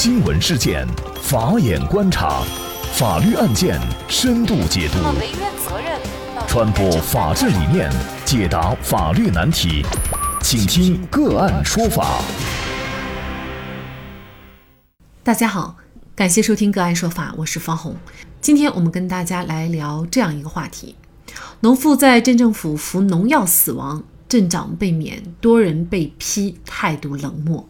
新闻事件，法眼观察，法律案件深度解读，传播法治理念，解答法律难题，请听个案说法。大家好，感谢收听个案说法，我是方红。今天我们跟大家来聊这样一个话题：农妇在镇政府服农药死亡，镇长被免，多人被批态度冷漠。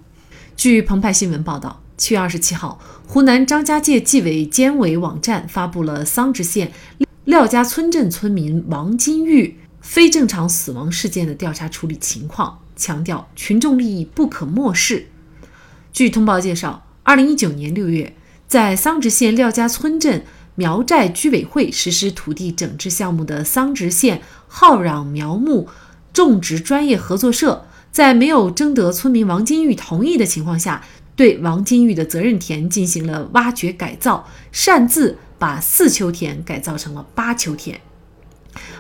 据澎湃新闻报道，七月二十七号，湖南张家界纪委监委网站发布了桑植县廖家村镇村民王金玉非正常死亡事件的调查处理情况，强调群众利益不可漠视。据通报介绍，二零一九年六月，在桑植县廖家村镇苗寨居委会实施土地整治项目的桑植县浩壤苗木种植专业合作社。在没有征得村民王金玉同意的情况下，对王金玉的责任田进行了挖掘改造，擅自把四丘田改造成了八丘田。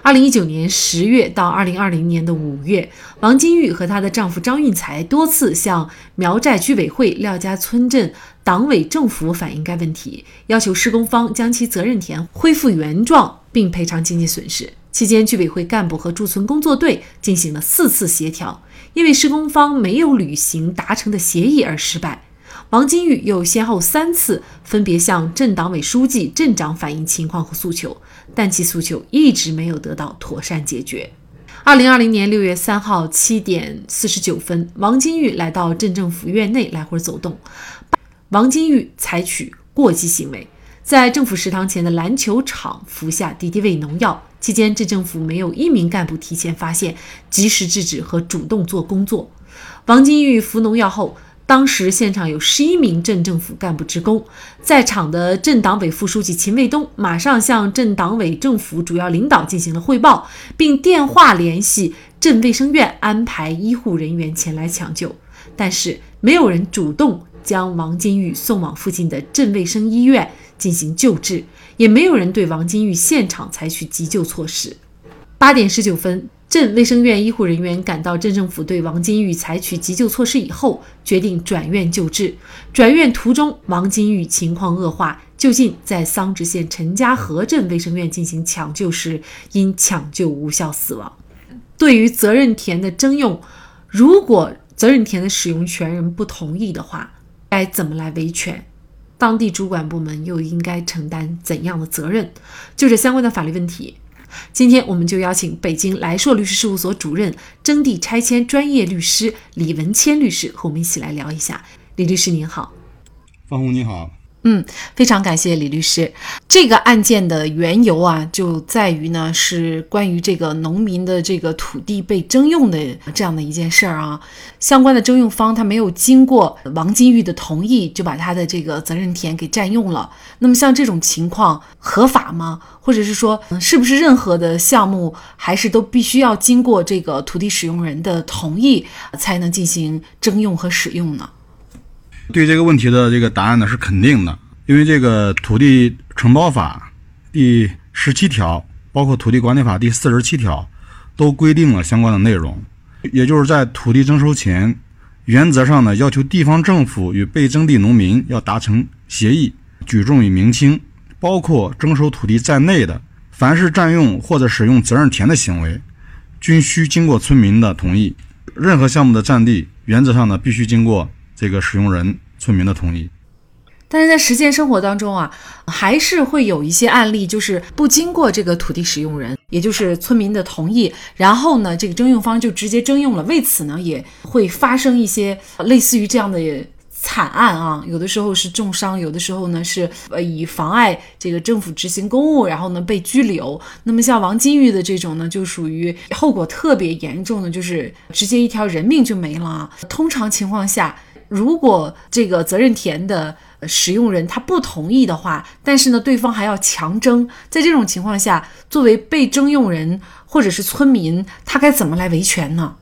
二零一九年十月到二零二零年的五月，王金玉和她的丈夫张运才多次向苗寨居委会廖家村镇党委政府反映该问题，要求施工方将其责任田恢复原状并赔偿经济损失。期间，居委会干部和驻村工作队进行了四次协调，因为施工方没有履行达成的协议而失败。王金玉又先后三次分别向镇党委书记、镇长反映情况和诉求，但其诉求一直没有得到妥善解决。二零二零年六月三号七点四十九分，王金玉来到镇政府院内来回走动，王金玉采取过激行为。在政府食堂前的篮球场服下敌敌畏农药期间，镇政府没有一名干部提前发现、及时制止和主动做工作。王金玉服农药后，当时现场有十一名镇政府干部职工，在场的镇党委副书记秦卫东马上向镇党委政府主要领导进行了汇报，并电话联系镇卫生院安排医护人员前来抢救，但是没有人主动将王金玉送往附近的镇卫生医院。进行救治，也没有人对王金玉现场采取急救措施。八点十九分，镇卫生院医护人员赶到镇政府，对王金玉采取急救措施以后，决定转院救治。转院途中，王金玉情况恶化，就近在桑植县陈家河镇卫生院进行抢救时，因抢救无效死亡。对于责任田的征用，如果责任田的使用权人不同意的话，该怎么来维权？当地主管部门又应该承担怎样的责任？就这相关的法律问题，今天我们就邀请北京来硕律师事务所主任、征地拆迁专业律师李文谦律师和我们一起来聊一下。李律师您好，方红你好。嗯，非常感谢李律师。这个案件的缘由啊，就在于呢，是关于这个农民的这个土地被征用的这样的一件事儿啊。相关的征用方他没有经过王金玉的同意，就把他的这个责任田给占用了。那么像这种情况合法吗？或者是说，是不是任何的项目还是都必须要经过这个土地使用人的同意才能进行征用和使用呢？对这个问题的这个答案呢是肯定的，因为这个土地承包法第十七条，包括土地管理法第四十七条，都规定了相关的内容。也就是在土地征收前，原则上呢要求地方政府与被征地农民要达成协议，举重与明轻，包括征收土地在内的，凡是占用或者使用责任田的行为，均需经过村民的同意。任何项目的占地，原则上呢必须经过。这个使用人村民的同意，但是在实践生活当中啊，还是会有一些案例，就是不经过这个土地使用人，也就是村民的同意，然后呢，这个征用方就直接征用了。为此呢，也会发生一些类似于这样的惨案啊。有的时候是重伤，有的时候呢是呃以妨碍这个政府执行公务，然后呢被拘留。那么像王金玉的这种呢，就属于后果特别严重的，就是直接一条人命就没了。通常情况下。如果这个责任田的使用人他不同意的话，但是呢，对方还要强征，在这种情况下，作为被征用人或者是村民，他该怎么来维权呢？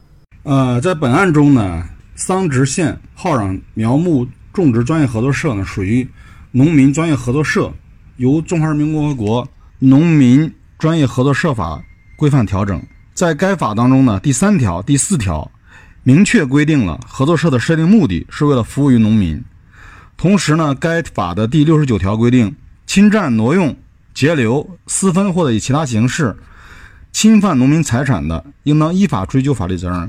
呃，在本案中呢，桑植县浩壤苗木种植专业合作社呢，属于农民专业合作社，由《中华人民共和国农民专业合作社法》规范调整。在该法当中呢，第三条、第四条。明确规定了合作社的设定目的是为了服务于农民，同时呢，该法的第六十九条规定，侵占、挪用、截留、私分或者以其他形式侵犯农民财产的，应当依法追究法律责任。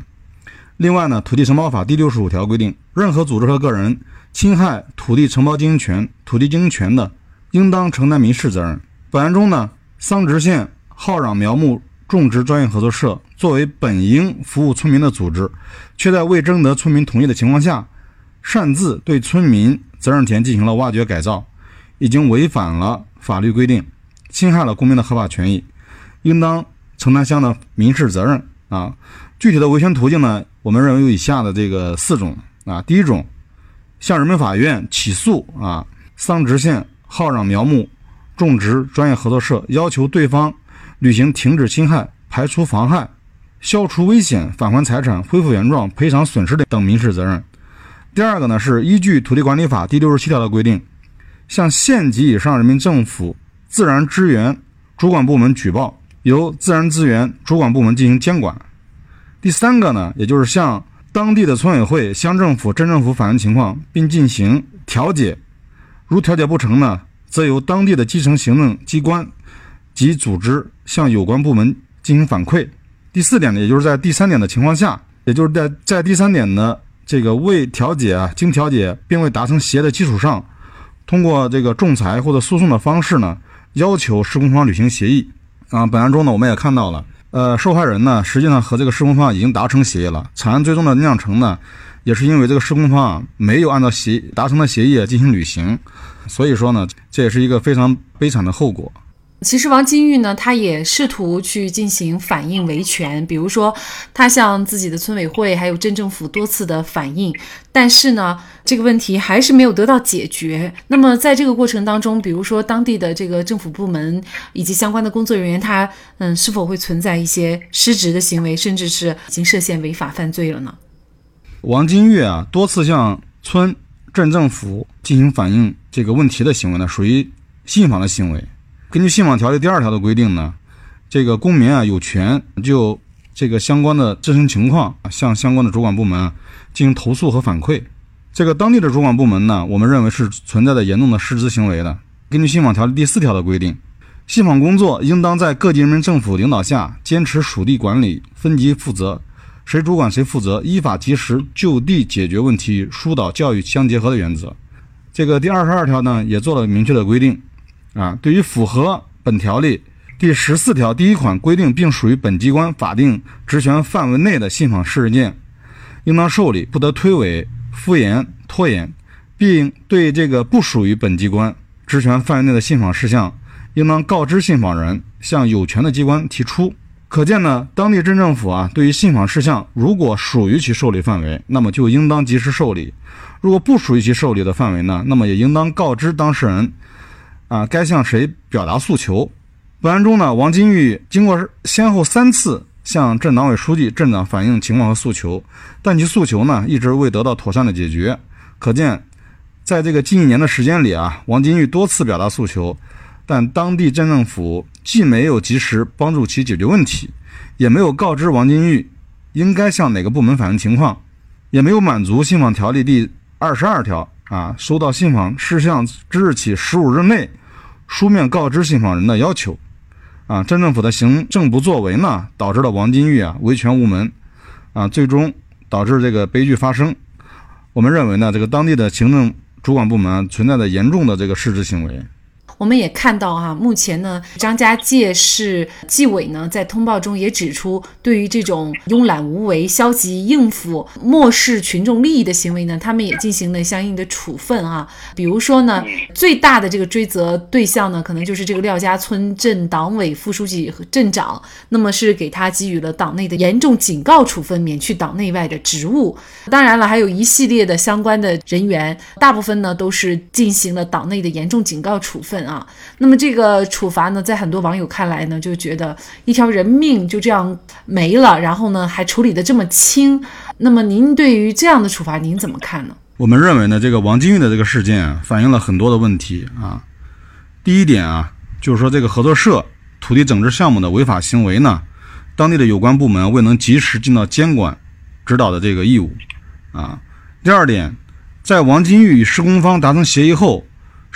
另外呢，《土地承包法》第六十五条规定，任何组织和个人侵害土地承包经营权、土地经营权的，应当承担民事责任。本案中呢，桑植县浩壤苗木种植专业合作社作为本应服务村民的组织，却在未征得村民同意的情况下，擅自对村民责任田进行了挖掘改造，已经违反了法律规定，侵害了公民的合法权益，应当承担相应的民事责任啊。具体的维权途径呢，我们认为有以下的这个四种啊。第一种，向人民法院起诉啊桑植县浩壤苗木。种植专业合作社要求对方履行停止侵害、排除妨害、消除危险、返还财产、恢复原状、赔偿损失的等民事责任。第二个呢，是依据土地管理法第六十七条的规定，向县级以上人民政府自然资源主管部门举报，由自然资源主管部门进行监管。第三个呢，也就是向当地的村委会、乡政府、镇政府反映情况，并进行调解。如调解不成呢？则由当地的基层行政机关及组织向有关部门进行反馈。第四点呢，也就是在第三点的情况下，也就是在在第三点的这个未调解啊，经调解并未达成协议的基础上，通过这个仲裁或者诉讼的方式呢，要求施工方履行协议。啊，本案中呢，我们也看到了，呃，受害人呢，实际上和这个施工方已经达成协议了。惨案最终的酿成呢，也是因为这个施工方啊，没有按照协达成的协议进行履行。所以说呢，这也是一个非常悲惨的后果。其实王金玉呢，他也试图去进行反映维权，比如说他向自己的村委会还有镇政府多次的反映，但是呢，这个问题还是没有得到解决。那么在这个过程当中，比如说当地的这个政府部门以及相关的工作人员，他嗯是否会存在一些失职的行为，甚至是已经涉嫌违法犯罪了呢？王金玉啊，多次向村。镇政府进行反映这个问题的行为呢，属于信访的行为。根据信访条例第二条的规定呢，这个公民啊有权就这个相关的自身情况向相关的主管部门进行投诉和反馈。这个当地的主管部门呢，我们认为是存在着严重的失职行为的。根据信访条例第四条的规定，信访工作应当在各级人民政府领导下，坚持属地管理、分级负责。谁主管谁负责，依法及时就地解决问题，疏导教育相结合的原则。这个第二十二条呢，也做了明确的规定。啊，对于符合本条例第十四条第一款规定，并属于本机关法定职权范围内的信访事件，应当受理，不得推诿、敷衍、拖延，并对这个不属于本机关职权范围内的信访事项，应当告知信访人，向有权的机关提出。可见呢，当地镇政府啊，对于信访事项，如果属于其受理范围，那么就应当及时受理；如果不属于其受理的范围呢，那么也应当告知当事人，啊，该向谁表达诉求。本案中呢，王金玉经过先后三次向镇党委书记、镇长反映情况和诉求，但其诉求呢，一直未得到妥善的解决。可见，在这个近一年的时间里啊，王金玉多次表达诉求。但当地镇政府既没有及时帮助其解决问题，也没有告知王金玉应该向哪个部门反映情况，也没有满足信访条例第二十二条啊收到信访事项之日起十五日内书面告知信访人的要求，啊，镇政府的行政不作为呢，导致了王金玉啊维权无门，啊，最终导致这个悲剧发生。我们认为呢，这个当地的行政主管部门存在着严重的这个失职行为。我们也看到哈，目前呢，张家界市纪委呢在通报中也指出，对于这种慵懒无为、消极应付、漠视群众利益的行为呢，他们也进行了相应的处分啊。比如说呢，最大的这个追责对象呢，可能就是这个廖家村镇党委副书记和镇长，那么是给他给予了党内的严重警告处分，免去党内外的职务。当然了，还有一系列的相关的人员，大部分呢都是进行了党内的严重警告处分。啊，那么这个处罚呢，在很多网友看来呢，就觉得一条人命就这样没了，然后呢还处理的这么轻。那么您对于这样的处罚，您怎么看呢？我们认为呢，这个王金玉的这个事件反映了很多的问题啊。第一点啊，就是说这个合作社土地整治项目的违法行为呢，当地的有关部门未能及时尽到监管指导的这个义务啊。第二点。在王金玉与施工方达成协议后，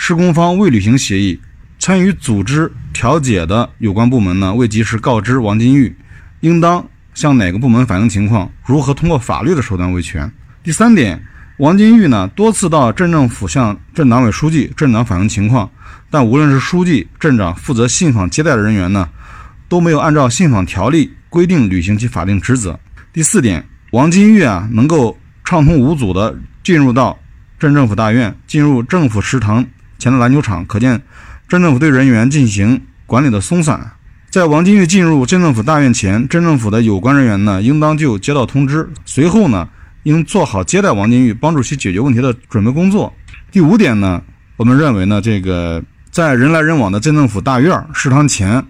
施工方未履行协议，参与组织调解的有关部门呢未及时告知王金玉，应当向哪个部门反映情况，如何通过法律的手段维权。第三点，王金玉呢多次到镇政府向镇党委书记、镇长反映情况，但无论是书记、镇长负责信访接待的人员呢，都没有按照信访条例规定履行其法定职责。第四点，王金玉啊能够畅通无阻地进入到镇政府大院，进入政府食堂前的篮球场，可见镇政府对人员进行管理的松散。在王金玉进入镇政府大院前，镇政府的有关人员呢，应当就接到通知，随后呢。应做好接待王金玉、帮助其解决问题的准备工作。第五点呢，我们认为呢，这个在人来人往的镇政府大院食堂前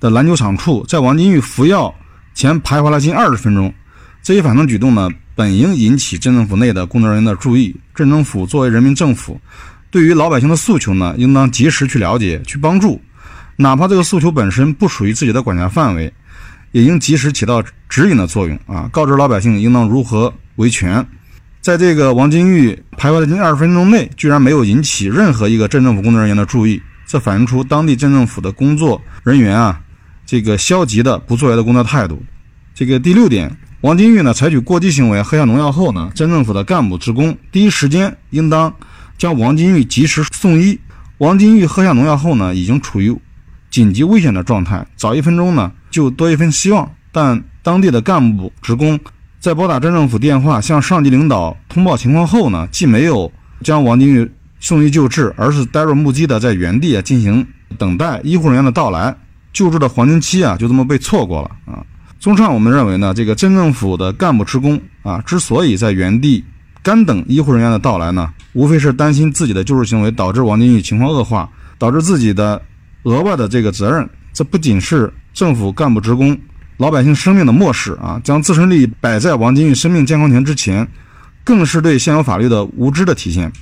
的篮球场处，在王金玉服药前徘徊了近二十分钟，这一反常举动呢，本应引起镇政府内的工作人员的注意。镇政府作为人民政府，对于老百姓的诉求呢，应当及时去了解、去帮助，哪怕这个诉求本身不属于自己的管辖范围，也应及时起到指引的作用啊，告知老百姓应当如何。维权，在这个王金玉徘徊的近二十分钟内，居然没有引起任何一个镇政府工作人员的注意，这反映出当地镇政府的工作人员啊，这个消极的不作为的工作态度。这个第六点，王金玉呢采取过激行为，喝下农药后呢，镇政府的干部职工第一时间应当将王金玉及时送医。王金玉喝下农药后呢，已经处于紧急危险的状态，早一分钟呢就多一分希望，但当地的干部职工。在拨打镇政府电话向上级领导通报情况后呢，既没有将王金玉送医救治，而是呆若木鸡的在原地啊进行等待医护人员的到来，救治的黄金期啊就这么被错过了啊。综上，我们认为呢，这个镇政府的干部职工啊，之所以在原地干等医护人员的到来呢，无非是担心自己的救治行为导致王金玉情况恶化，导致自己的额外的这个责任。这不仅是政府干部职工。老百姓生命的漠视啊，将自身利益摆在王金玉生命健康权之前，更是对现有法律的无知的体现。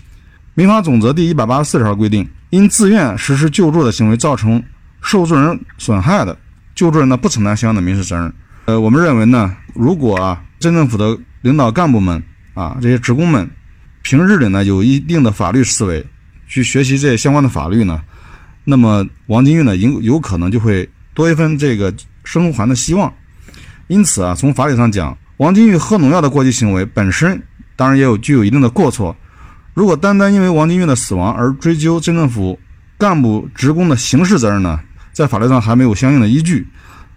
民法总则第一百八十四条规定，因自愿实施救助的行为造成受助人损害的，救助人呢不承担相应的民事责任。呃，我们认为呢，如果啊，镇政府的领导干部们啊，这些职工们平日里呢有一定的法律思维，去学习这些相关的法律呢，那么王金玉呢有有可能就会多一份这个。生还的希望，因此啊，从法理上讲，王金玉喝农药的过激行为本身当然也有具有一定的过错。如果单单因为王金玉的死亡而追究镇政府干部职工的刑事责任呢，在法律上还没有相应的依据。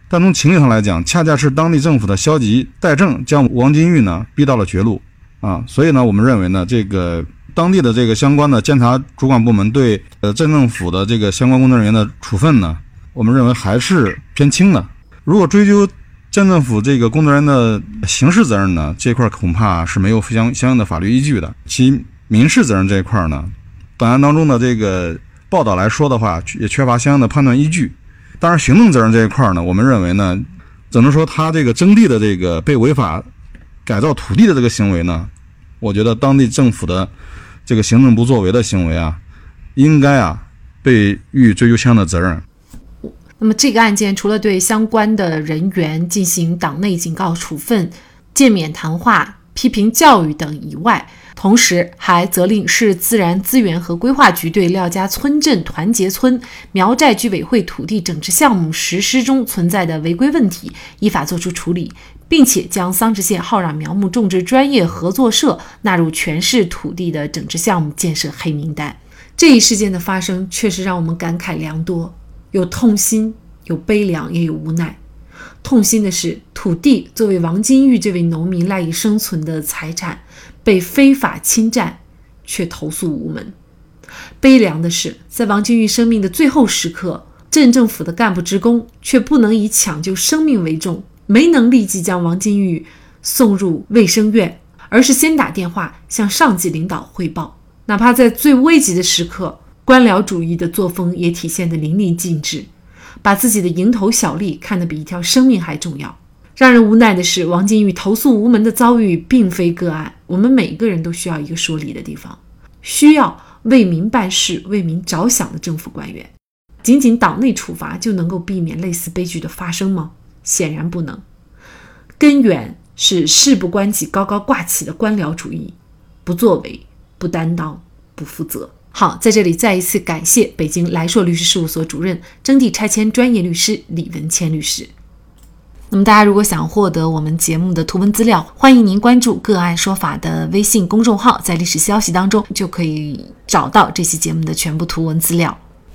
但从情理上来讲，恰恰是当地政府的消极怠政，将王金玉呢逼到了绝路啊。所以呢，我们认为呢，这个当地的这个相关的监察主管部门对呃镇政府的这个相关工作人员的处分呢，我们认为还是偏轻的。如果追究镇政府这个工作人员的刑事责任呢，这块恐怕是没有相相应的法律依据的。其民事责任这一块呢，本案当中的这个报道来说的话，也缺乏相应的判断依据。当然，行政责任这一块呢，我们认为呢，只能说他这个征地的这个被违法改造土地的这个行为呢，我觉得当地政府的这个行政不作为的行为啊，应该啊被予追究相应的责任。那么这个案件除了对相关的人员进行党内警告处分、诫勉谈话、批评教育等以外，同时还责令市自然资源和规划局对廖家村镇团结村苗寨居委会土地整治项目实施中存在的违规问题，依法作出处理，并且将桑植县浩壤苗木种植专业合作社纳入全市土地的整治项目建设黑名单。这一事件的发生，确实让我们感慨良多。有痛心，有悲凉，也有无奈。痛心的是，土地作为王金玉这位农民赖以生存的财产，被非法侵占，却投诉无门。悲凉的是，在王金玉生命的最后时刻，镇政府的干部职工却不能以抢救生命为重，没能立即将王金玉送入卫生院，而是先打电话向上级领导汇报，哪怕在最危急的时刻。官僚主义的作风也体现得淋漓尽致，把自己的蝇头小利看得比一条生命还重要。让人无奈的是，王金玉投诉无门的遭遇并非个案。我们每个人都需要一个说理的地方，需要为民办事、为民着想的政府官员。仅仅党内处罚就能够避免类似悲剧的发生吗？显然不能。根源是事不关己、高高挂起的官僚主义，不作为。不担当、不负责。好，在这里再一次感谢北京来硕律师事务所主任、征地拆迁专业律师李文谦律师。那么，大家如果想获得我们节目的图文资料，欢迎您关注“个案说法”的微信公众号，在历史消息当中就可以找到这期节目的全部图文资料。